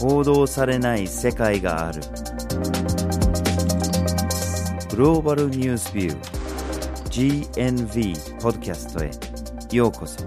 報道されない世界がある。グローバルニュースビュー GNV ポッドキャストへようこそ。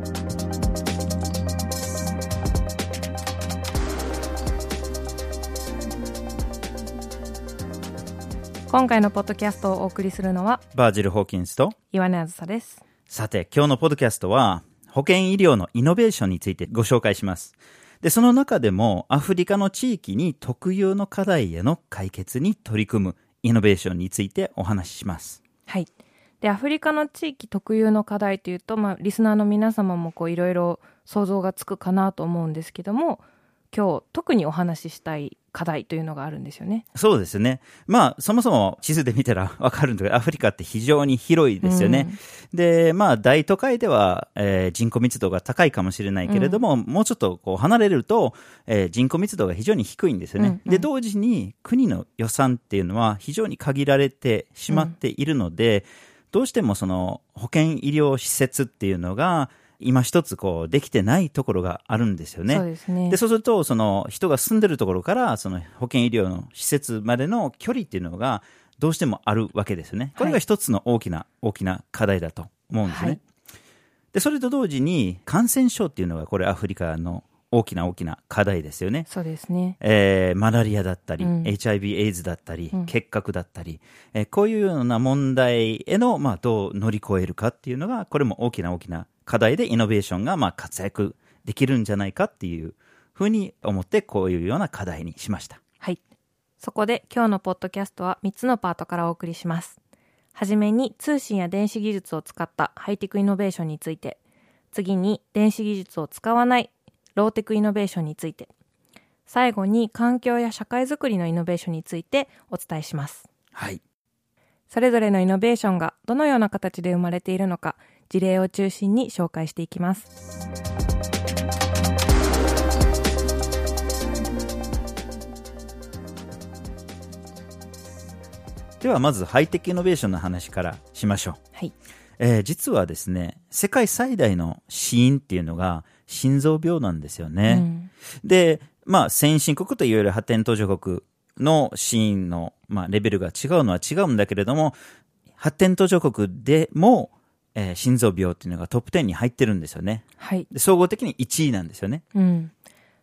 今回のポッドキャストをお送りするのはバージル・ホーキンスと岩根あずさです。さて今日のポッドキャストは保険医療のイノベーションについてご紹介しますでその中でもアフリカの地域に特有の課題への解決に取り組むイノベーションについてお話しします。はい。でアフリカの地域特有の課題というと、まあ、リスナーの皆様もこういろいろ想像がつくかなと思うんですけども今日特にお話ししたい課題というのがあるんですよね。そうですね。まあ、そもそも地図で見たら わかるんだけど、アフリカって非常に広いですよね。うん、で、まあ、大都会では、えー、人口密度が高いかもしれないけれども、うん、もうちょっとこう離れると、えー、人口密度が非常に低いんですよね。うんうん、で、同時に国の予算っていうのは非常に限られてしまっているので、うん、どうしてもその保健医療施設っていうのが、今一つこうできてないところがあるんですよね。そうですね。で、そうすると、その人が住んでるところから、その保健医療の施設までの距離っていうのが、どうしてもあるわけですよね。これが一つの大きな、はい、大きな課題だと思うんですね。はい、で、それと同時に、感染症っていうのが、これアフリカの大きな大きな課題ですよね。そうですね。えー、マラリアだったり、うん、HIV、エイズだったり、うん、結核だったり、えー、こういうような問題への、まあ、どう乗り越えるかっていうのが、これも大きな大きな課題でイノベーションがまあ活躍できるんじゃないかっていうふうに思ってこういうような課題にしました。はい。そこで今日のポッドキャストは3つのパートからお送りします。はじめに通信や電子技術を使ったハイテクイノベーションについて、次に電子技術を使わないローテクイノベーションについて、最後に環境や社会づくりのイノベーションについてお伝えします。はい。それぞれのイノベーションがどのような形で生まれているのか、事例を中心に紹介していきます。ではまずハイテクイノベーションの話からしましょう。はい。えー、実はですね、世界最大の死因っていうのが心臓病なんですよね。うん、で、まあ先進国といわゆる発展途上国の死因の、まあ、レベルが違うのは違うんだけれども、発展途上国でもえー、心臓病っていうのがトップ10に入ってるんですよね。はい。で総合的に1位なんですよね。うん。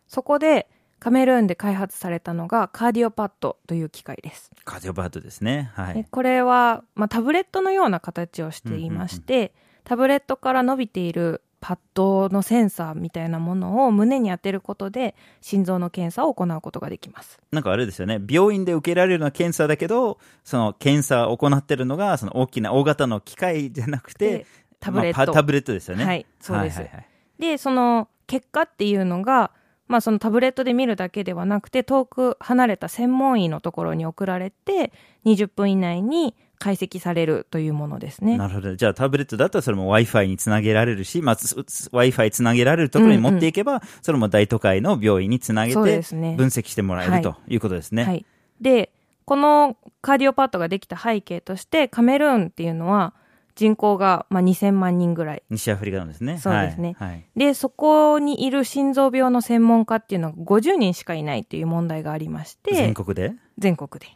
そこで、カメルーンで開発されたのがカーディオパッドという機械です。カーディオパッドですね。はい。これは、まあ、タブレットのような形をしていまして、うんうんうん、タブレットから伸びているパッドのセンサーみたいなものを胸に当てることで心臓の検査を行うことができます。なんかあれですよね。病院で受けられるような検査だけどその検査を行ってるのがその大きな大型の機械じゃなくてタブレット、まあ、タブレットですよね。はいそうです、はいはいはい、でその結果っていうのがまあ、そのタブレットで見るだけではなくて遠く離れた専門医のところに送られて20分以内に解析されるというものですね。なるほど。じゃあタブレットだったらそれも Wi-Fi につなげられるし、まあ、Wi-Fi つなげられるところに持っていけば、うんうん、それも大都会の病院につなげて分析してもらえる、ね、ということですね。はい。で、このカーディオパッドができた背景として、カメルーンっていうのは、人口がまあ2000万人ぐらい。西アフリカなんですね。そうですね。はい、で、そこにいる心臓病の専門家っていうのは50人しかいないっていう問題がありまして。全国で？全国で。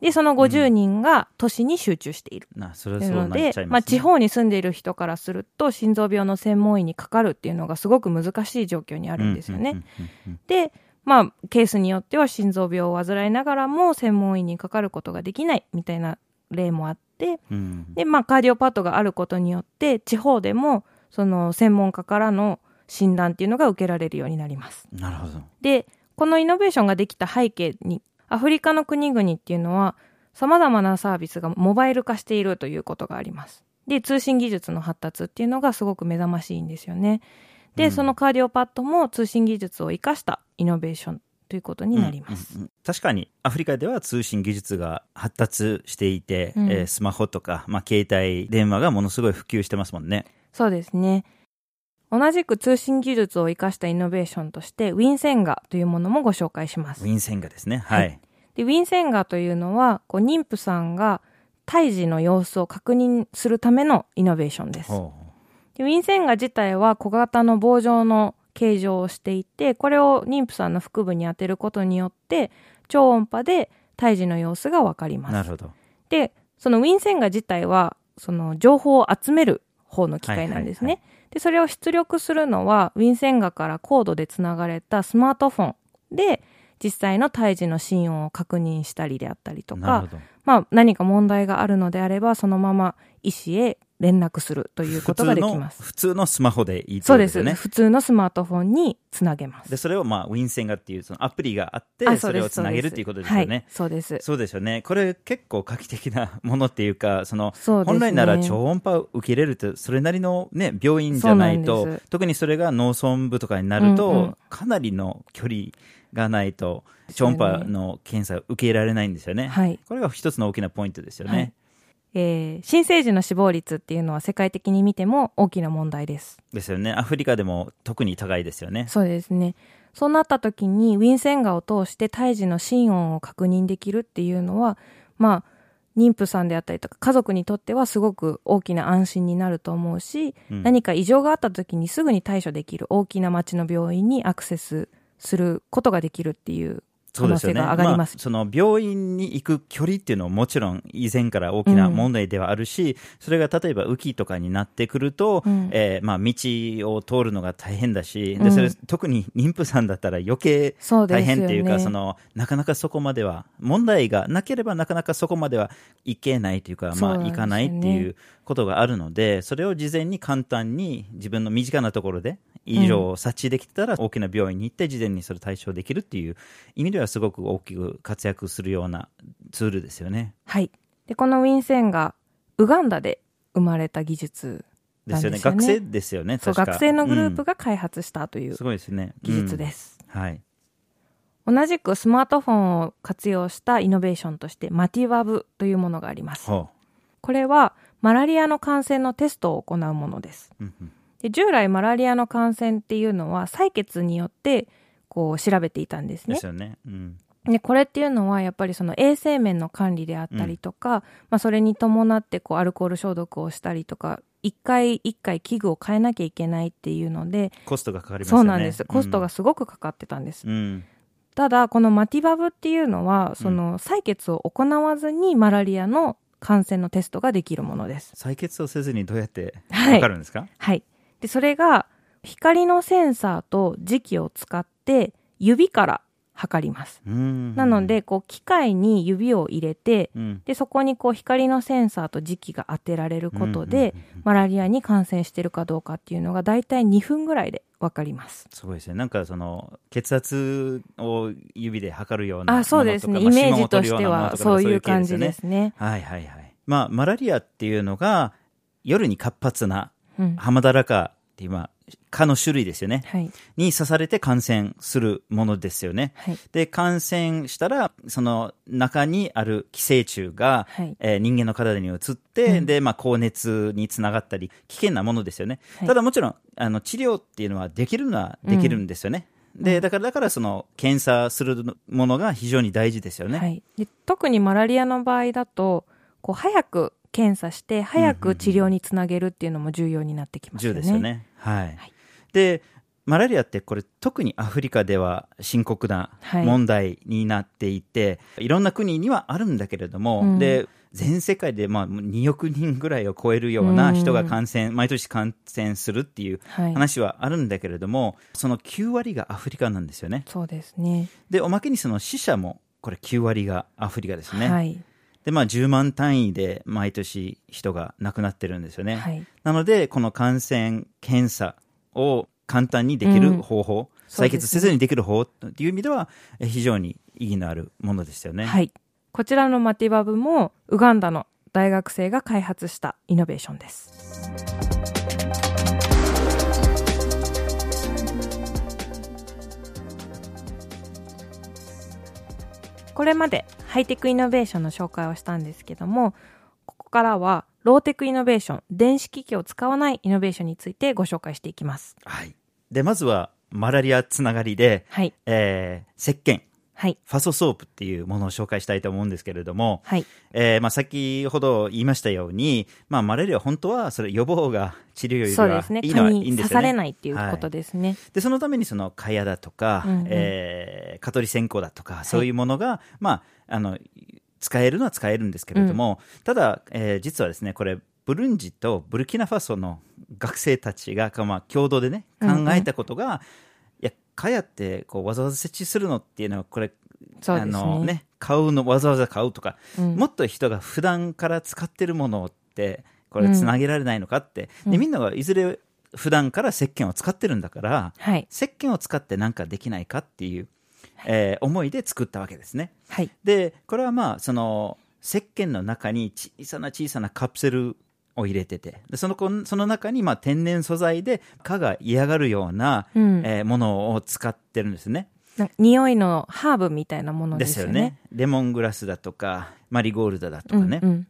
で、その50人が都市に集中している。うん、な、それはそうなっちゃいます、ね、まあ、地方に住んでいる人からすると、心臓病の専門医にかかるっていうのがすごく難しい状況にあるんですよね。で、まあ、ケースによっては心臓病を患いながらも専門医にかかることができないみたいな例もあって、うん、で、まあ、カーディオパッドがあることによって、地方でも、その専門家からの診断っていうのが受けられるようになります。なるほど。で、このイノベーションができた背景にアフリカの国々っていうのは、様々なサービスがモバイル化しているということがあります。で、通信技術の発達っていうのがすごく目覚ましいんですよね。で、うん、そのカーディオパッドも通信技術を生かしたイノベーションということになります、うんうんうん、確かにアフリカでは通信技術が発達していて、うん、えー、スマホとか、まあ、携帯電話がものすごい普及してますもんね。そうですね。同じく通信技術を生かしたイノベーションとして、ウィンセンガというものもご紹介します。ウィンセンガですね。はい。はい、でウィンセンガというのは、こう妊婦さんが胎児の様子を確認するためのイノベーションです。でウィンセンガ自体は小型の棒状の形状をしていて、これを妊婦さんの腹部に当てることによって、超音波で胎児の様子がわかります。なるほど。で、そのウィンセンガ自体は、その情報を集める方の機械なんですね。はいはいで、それを出力するのは、ウィンセンガからコードでつながれたスマートフォンで、実際の胎児の心音を確認したりであったりとかなるほ、ど。まあ何か問題があるのであれば、そのまま医師へ連絡するということができます。普通のスマホでいいってそうですす。ことでよね。普通のスマートフォンにつなげます。で、それをまあ、ウィンセンガっていうそのアプリがあって、あそれをつなげるっていうことですよはいね。。そうです。そうですよね。これ結構画期的なものっていうか、その、そうですね本来なら超音波を受け入れると、それなりのね、病院じゃないと特にそれが農村部とかになると、うんうんかなりの距離がないと、超音波の検査を受け入れられないんですよね。はい。これが一つの大きなポイントですよね。はいえー新生児の死亡率っていうのは世界的に見ても大きな問題です。ですよね。アフリカでも特に高いですよね。そうですね。そうなった時にウィンセンガを通して胎児の心音を確認できるっていうのは、まあ、妊婦さんであったりとか家族にとってはすごく大きな安心になると思うし、うん何か異常があった時にすぐに対処できる大きな町の病院にアクセスすることができるっていう可能性が上がります。あ、その病院に行く距離っていうのはもちろん以前から大きな問題ではあるし、それが例えば雨季とかになってくると、うん。えーまあ道を通るのが大変だし、で、うん。それ、特に妊婦さんだったら余計大変っていうか、その、なかなかそこまでは、問題がなければなかなかそこまでは行けないというか、まあ行かないっていうことがあるので、それを事前に簡単に自分の身近なところで異常を察知できたら、大きな病院に行って事前にそれ対処できるっていう意味ではすごく大きく活躍するようなツールですよね。はい。で、このウィンセンがウガンダで生まれた技術ですよね。ですよね学生ですよね。そう、学生のグループうんが開発したというすごいですね。技術です。うん。はい。同じくスマートフォンを活用したイノベーションとしてマティワブというものがあります。ほこれはマラリアの感染のテストを行うものです。う。うんうんで従来マラリアの感染っていうのは採血によってこう調べていたんですねです。よね。うん。で、これっていうのはやっぱりその衛生面の管理であったりとか、まあそれに伴ってこうアルコール消毒をしたりとか、一回一回器具を変えなきゃいけないっていうので、コストがかかりますよね。そうなんです。コストがすごくかかってたんです。うん。うん。ただ、このマティバブっていうのは、その採血を行わずにマラリアの感染のテストができるものです。採血をせずにどうやってかるんですか、はい。で、それが光のセンサーと磁気を使って指から測ります。うんなの、で、こう機械に指を入れて、うん、で、そこにこう光のセンサーと磁気が当てられることで、マラリアに感染してるかどうかっていうのが大体2分ぐらいでわかります。すごいですね。なんかその、血圧を指で測るようなあ。そうですね。まあイメージとしてはそういう感じ系ですね。はいはいはい。まあ、マラリアっていうのが、夜に活発なうん。ハマダラカっていう、まあ、蚊の種類ですよね。はい。に刺されて感染するものですよね。はい。で、感染したら、その中にある寄生虫が、はいえー人間の体に移って、うんで、まあ、高熱につながったり、危険なものですよね。はいただもちろん、あの、治療っていうのはできるのはできるんですよね。で、だから、だからその、検査するものが非常に大事ですよね。はい。で特にマラリアの場合だと、こう、早く検査して、早く治療につなげるっていうのも重要になってきますよ10ね。ですよね。はい。はいで、マラリアってこれ特にアフリカでは深刻なはい問題になっていて、い、ろんな国にはあるんだけれども、うんで、全世界でまあ2億人ぐらいを超えるような人が感染、毎年感染するっていうはい。話はあるんだけれども、その9割がアフリカなんですよね。そうですね。で、おまけにその死者もこれ9割がアフリカですね。はい。で、まあ10万単位で毎年人が亡くなってるんですよね。はい。なので、この感染検査を簡単にできる方法、そうですね採血せずにできる方法っていう意味では、え非常に意義のあるものですよね。はい。こちらのマティバブも、ウガンダの大学生が開発したイノベーションです。これまでハイテクイノベーションの紹介をしたんですけども、ここからはローテクイノベーション、電子機器を使わないイノベーションについてご紹介していきます。はい。で、まずは、マラリアつながりで、はい。えー、石鹸。はい。 Faso Soap っていうものを紹介したいと思うんですけれども、はい。えーまあ、先ほど言いましたように、まあ、マラリアは本当はそれ予防が治療より。はいいのはいいんですよね。刺されないっていうことですね。で、そのためにその蚊帳だとか、うんうんえー蚊取り線香だとか、そういうものが、まあ、あの、使えるのは使えるんですけれども、ただ、えー実はですね、これ、ブルンジとブルキナファソの学生たちが、まあ、共同でね、考えたことが、いや、蚊帳ってこうわざわざ設置するのっていうのは、これ、ねあのね、買うの、わざわざ買うとか、うんもっと人が普段から使ってるものって、これつなげられないのかって、でみんなはいずれ普段から石鹸を使ってるんだから、はい。石鹸を使って何かできないかっていう、えー思いで作ったわけですね。はい。で、これはまあ、その、石鹸の中に小さな小さなカプセルを入れてて、でそのこその中にまあ天然素材で蚊が嫌がるような、うんえーものを使ってるんですね。な匂いのハーブみたいなものでですすよね。よね。レモングラスだとか、マリゴールドだとかね。うんうん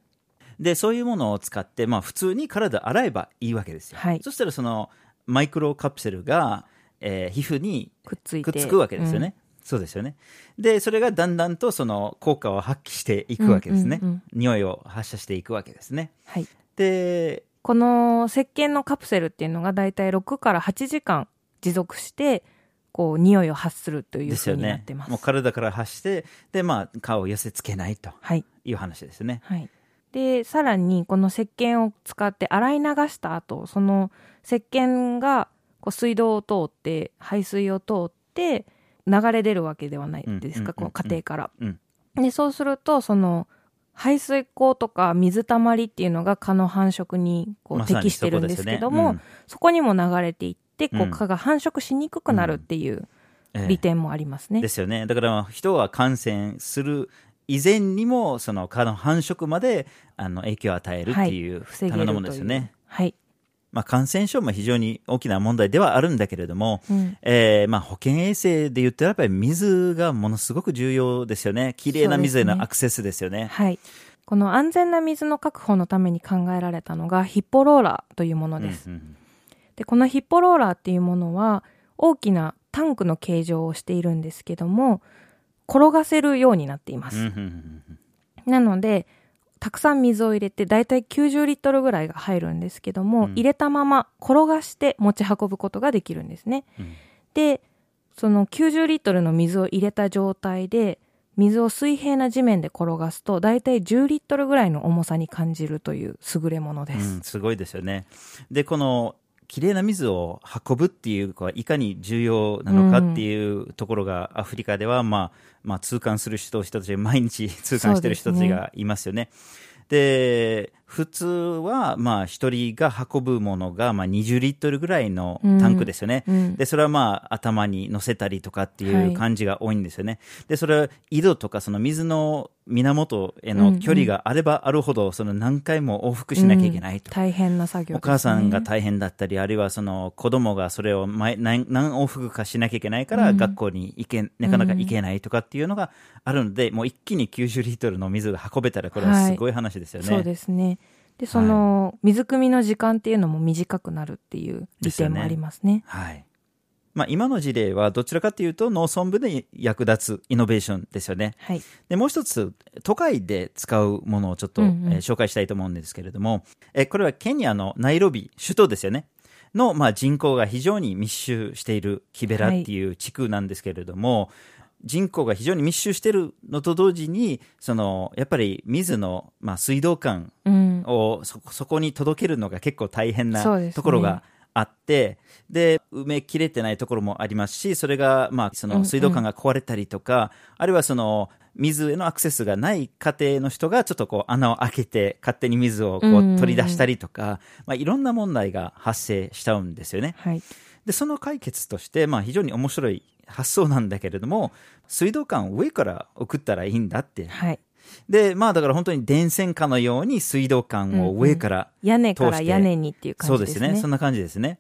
で、そういうものを使って、まあ普通に体洗えばいいわけですよ。はいそしたらそのマイクロカプセルが、えー皮膚にくっつ。くっつくわけですよね。そうですよね。で、それがだんだんとその効果を発揮していくわけですね。うんうんうん匂いを発射していくわけですね。はい。で、この石鹸のカプセルっていうのがだいたい6から8時間持続して、こう、匂いを発するというふうになって。ます。もう体から発して、で、まあ、顔を寄せ付けないとはい。いう話ですね。はい。で、さらに、この石鹸を使って洗い流した後、その石鹸がこう水道を通って、排水を通って、流れ出るわけではないですか、この家庭から。うん。で、そうすると、その、排水口とか水たまりっていうのが蚊の繁殖にこう適してるんですけども、そこですよねそこにも流れていって、こううん蚊が繁殖しにくくなるっていうええ利点もありますね。ですよね。だからまあ人が感染する以前にも、その蚊の繁殖まであの影響を与えるっていう防げるためのものですよね。はい。まあ、感染症も非常に大きな問題ではあるんだけれども、うんえーまあ、保健衛生で言ったらやっぱり水がものすごく重要ですよね。きれいな水へのアクセスですよね。はい。この安全な水の確保のために考えられたのがヒッポローラーというものです。うんうんで、このヒッポローラーっていうものは大きなタンクの形状をしているんですけども、転がせるようになっています。うんうんうんなので、たくさん水を入れて、だいたい90リットルぐらいが入るんですけども、うん入れたまま転がして持ち運ぶことができるんですね。うんで、その90リットルの水を入れた状態で、水を水平な地面で転がすと、だいたい10リットルぐらいの重さに感じるという優れものです。うん、すごいですよね。で、この、きれいな水を運ぶっていう、こういかに重要なのかっていうところが、アフリカでは、まあ、まあ、痛感する人、人たち、毎日痛感してる人たちがいますよね。で、普通は、まあ、一人が運ぶものが、まあ、20リットルぐらいのタンクですよね。うんで、それはまあ、頭に乗せたりとかっていはいう感じが多いんですよね。で、それは井戸とか、その水の源への距離があればあるほど、その何回も往復しなきゃいけないとうん。大変な作業ね。お母さんが大変だったり、あるいはその子供がそれを毎何何往復かしなきゃいけないから、うん学校に行け、なかなか行けないとかっていうのがあるので、もう一気に90リットルの水が運べたら、これはすごい話ですよね。そうですね。で、その、水汲みの時間っていうのも短くなるっていう利点もありますね。はい。まあ、今の事例はどちらかというと農村部で役立つイノベーションですよね。はい。で、もう一つ、都会で使うものをちょっと、うんうんえー紹介したいと思うんですけれども、えーこれはケニアのナイロビ、首都ですよね。の、まあ、人口が非常に密集しているキベラっていう地区なんですけれども、人口が非常に密集しているのと同時に、その、やっぱり水の、まあ、水道管うん。をそそこに届けるのが結構大変なところがあって、で埋めきれてないところもありますし、それが、まあ、そうんうんの水道管が壊れたりとか、あるいはその、水へのアクセスがない家庭の人がちょっとこう穴を開けて勝手に水をこうんうんううん取り出したりとか、まあ、いろんな問題が発生しちゃうんですよね。はい。で、その解決として、まあ、非常に面白い発想なんだけれども、水道管を上から送ったらいいんだって。はい。で、まあだから本当に電線化のように水道管を上から屋根から屋根にっていう感じですね。そうですね。そんな感じですね。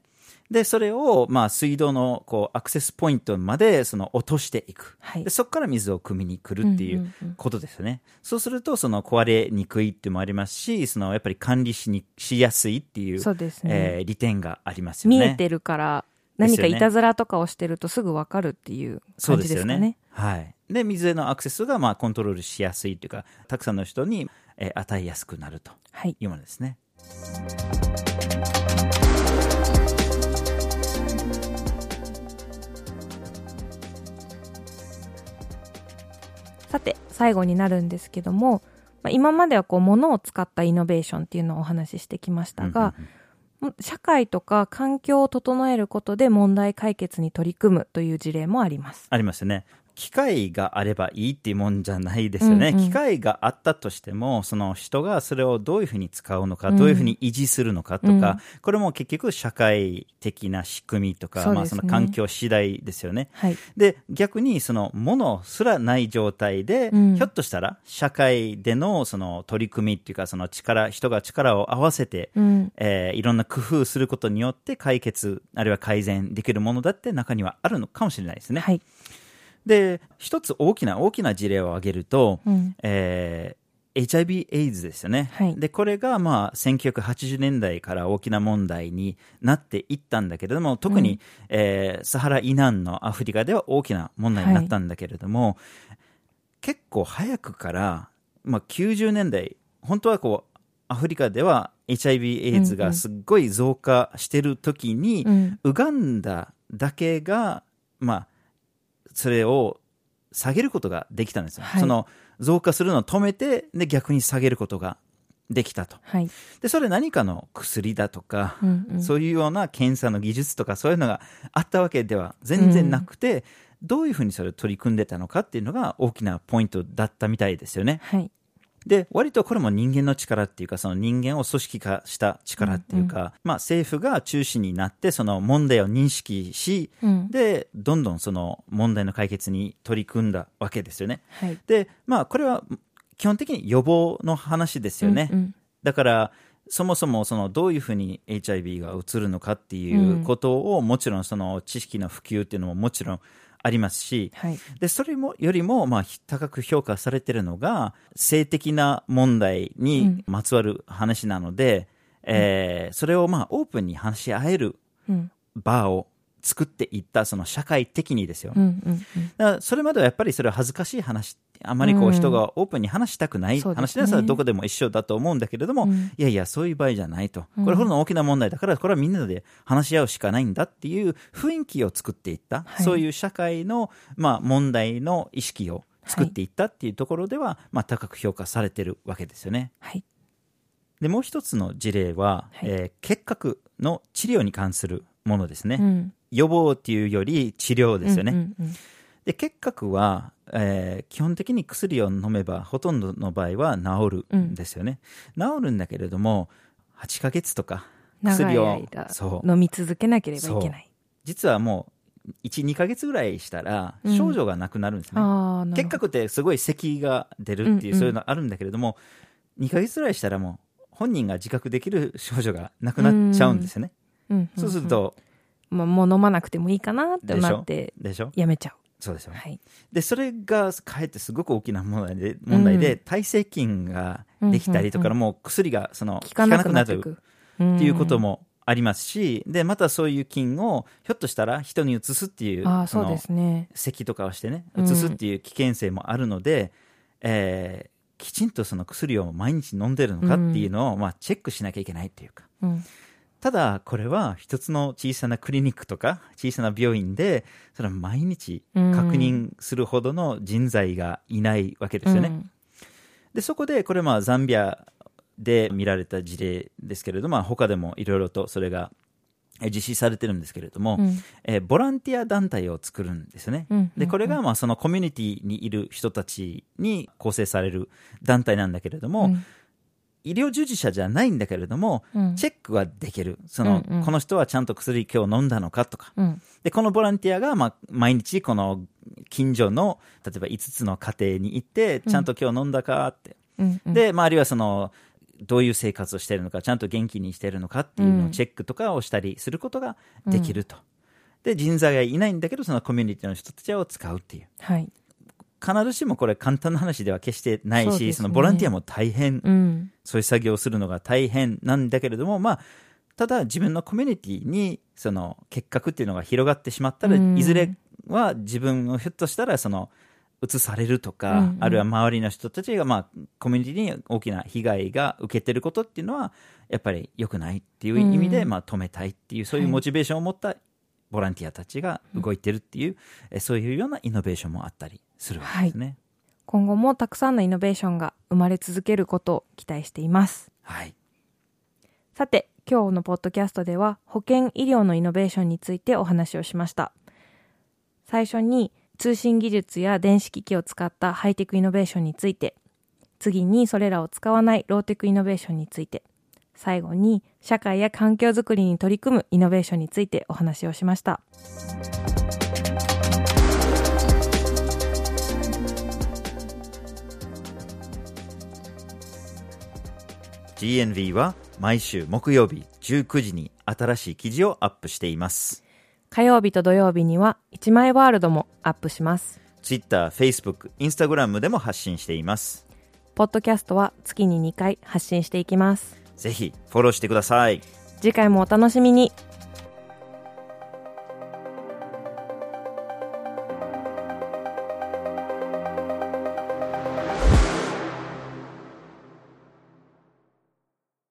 で、それを、まあ、水道の、こう、アクセスポイントまで、その、落としていく。はいで、そこから水を汲みに来るっていうんううんうんことですよね。そうすると、その、壊れにくいっていうのもありますし、その、やっぱり管理しに、しやすいっていう、そうですねえー利点がありますよね。見えてるから何かいたずらとかをしてるとすぐ分かるっていう感じですかね。ね。はい。で、水へのアクセスがまあコントロールしやすいというか、たくさんの人に、えー与えやすくなるとはい。いうものですね。さて、最後になるんですけども、まあ、今まではこう物を使ったイノベーションっていうのをお話ししてきましたが、も社会とか環境を整えることで問題解決に取り組むという事例もあります。ありますよね。機械があればいいっていうもんじゃないですよね。うんうん機械があったとしても、その人がそれをどういうふうに使うのか、うんどういうふうに維持するのかとか、うんこれも結局社会的な仕組みとか、ねまあその環境次第ですよね。はい。で、逆にそのものすらない状態で、うんひょっとしたら社会でのその取り組みっていうか、その力、人が力を合わせて、うん。えーいろんな工夫することによって解決、あるいは改善できるものだって中にはあるのかもしれないですね。はい。で、一つ大きな大きな事例を挙げると、うん。えー HIV エイズですよね。はいで、これがまあ1980年代から大きな問題になっていったんだけれども、特に、えーサハラ以南のアフリカでは大きな問題になったんだけれども、結構早くから、まあ90年代、本当はこう、アフリカでは HIV エイズがすっごい増加してる時に、うん。ウガンダだけが、まあ、それを下げることができたんですよ。はいその増加するのを止めて、で、逆に下げることができたと。はい。で、それ何かの薬だとか、うんうんそういうような検査の技術とかそういうのがあったわけでは全然なくて、どういうふうにそれを取り組んでたのかっていうのが大きなポイントだったみたいですよね。はい。で、割とこれも人間の力っていうか、その人間を組織化した力っていうか、まあ政府が中心になって、その問題を認識し、うん。で、どんどんその問題の解決に取り組んだわけですよね。はい。で、まあこれは基本的に予防の話ですよね。うんうんだから、そもそもそのどういうふうに HIV がうつるのかっていうことを、もちろんその知識の普及っていうのももちろんありますし、はい。で、それも、よりも、まあ、高く評価されてるのが、性的な問題にまつわる話なので、えーそれを、まあ、オープンに話し合えるうん。場を作っていった、その社会的にですよ。うんうんうん。だからそれまではやっぱりそれは恥ずかしい話、あまりこううん人がオープンに話したくない話ですらどこでも一緒だと思うんだけれども、うんいやいや、そういう場合じゃないと。うんこれほどの大きな問題だから、これはみんなで話し合うしかないんだっていう雰囲気を作っていった、はいそういう社会の、まあ、問題の意識を作っていったっていうところでは、まあ、高く評価されてるわけですよね。はい。で、もう一つの事例は、はいえー結核の治療に関するものですね。うん。予防っていうより治療ですよね。うんうんうんで結核は、えー基本的に薬を飲めばほとんどの場合は治るんですよね、治るんだけれども8ヶ月とか薬を飲み続けなければいけない。実はもう12ヶ月ぐらいしたらうん。症状がなくなるんですね、ああ、なるほど。結核ってすごい咳が出るっていう、うんうん。そういうのあるんだけれども2ヶ月ぐらいしたらもう本人が自覚できる症状がなくなっちゃうんですよね、うん。うんんそうするとまあ、もう飲まなくてもいいかなってなってでしょ？やめちゃそうですよう。はい。で、それがかえってすごく大きな問題で、問題で、うん耐性菌ができたりとか、うんうんもう薬がその効かなくなってい効く。っていうことも。もありますし、で、またそういう菌をひょっとしたら人に移すっていう、ああ、そうのですね。咳とかをしてね、うん移すっていう危険性もあるので、えーきちんとその薬を毎日飲んでるのかっていうのを、まあ、チェックしなきゃいけないっていうか。うん。ただ、これは一つの小さなクリニックとか小さな病院で、それは毎日確認するほどの人材がいないわけですよね。うんで、そこで、これまあザンビアで見られた事例ですけれども、まあ他でもいろいろとそれがえー実施されてるんですけれども、うんえーボランティア団体を作るんですよね。うんで、これがまあそのコミュニティにいる人たちに構成される団体なんだけれども、うん医療従事者じゃないんだけれども、うんチェックはできる。その、うんうんこの人はちゃんと薬今日飲んだのかとか。うんで、このボランティアが、まあ、毎日この近所の、例えば5つの家庭に行って、ちゃんと今日飲んだかって。うんうんで、まあ、あるいはその、どういう生活をしているのか、ちゃんと元気にしているのかっていうのをチェックとかをしたりすることができると。で、人材がいないんだけど、そのコミュニティの人たちを使うっていう。はい。必ずしもこれ簡単な話では決してないし、そね。そのボランティアも大変、うん。そういう作業をするのが大変なんだけれども、まあ、ただ自分のコミュニティにその結核っていうのが広がってしまったら、うん。いずれは自分をひょっとしたらその移されるとか、うん。うんあるいは周りの人たちが、まあ、コミュニティに大きな被害が受けてることっていうのはやっぱり良くないっていう意味で、うん。まあ、止めたいっていうそういうモチベーションを持ったボランティアたちが動いてるっていう、えそういうようなイノベーションもあったりするわけですね。今後もたくさんのイノベーションが生まれ続けることを期待しています。はい、さて、今日のポッドキャストでは保健医療のイノベーションについてお話をしました。最初に通信技術や電子機器を使ったハイテクイノベーションについて、次にそれらを使わないローテクイノベーションについて、最後に社会や環境づくりに取り組むイノベーションについてお話をしました。GNV は毎週木曜日19時に新しい記事をアップしています。火曜日と土曜日には一枚ワールドもアップします。Twitter、Facebook、Instagram でも発信しています。ポッドキャストは月に2回発信していきます。ぜひフォローしてください。次回もお楽しみに。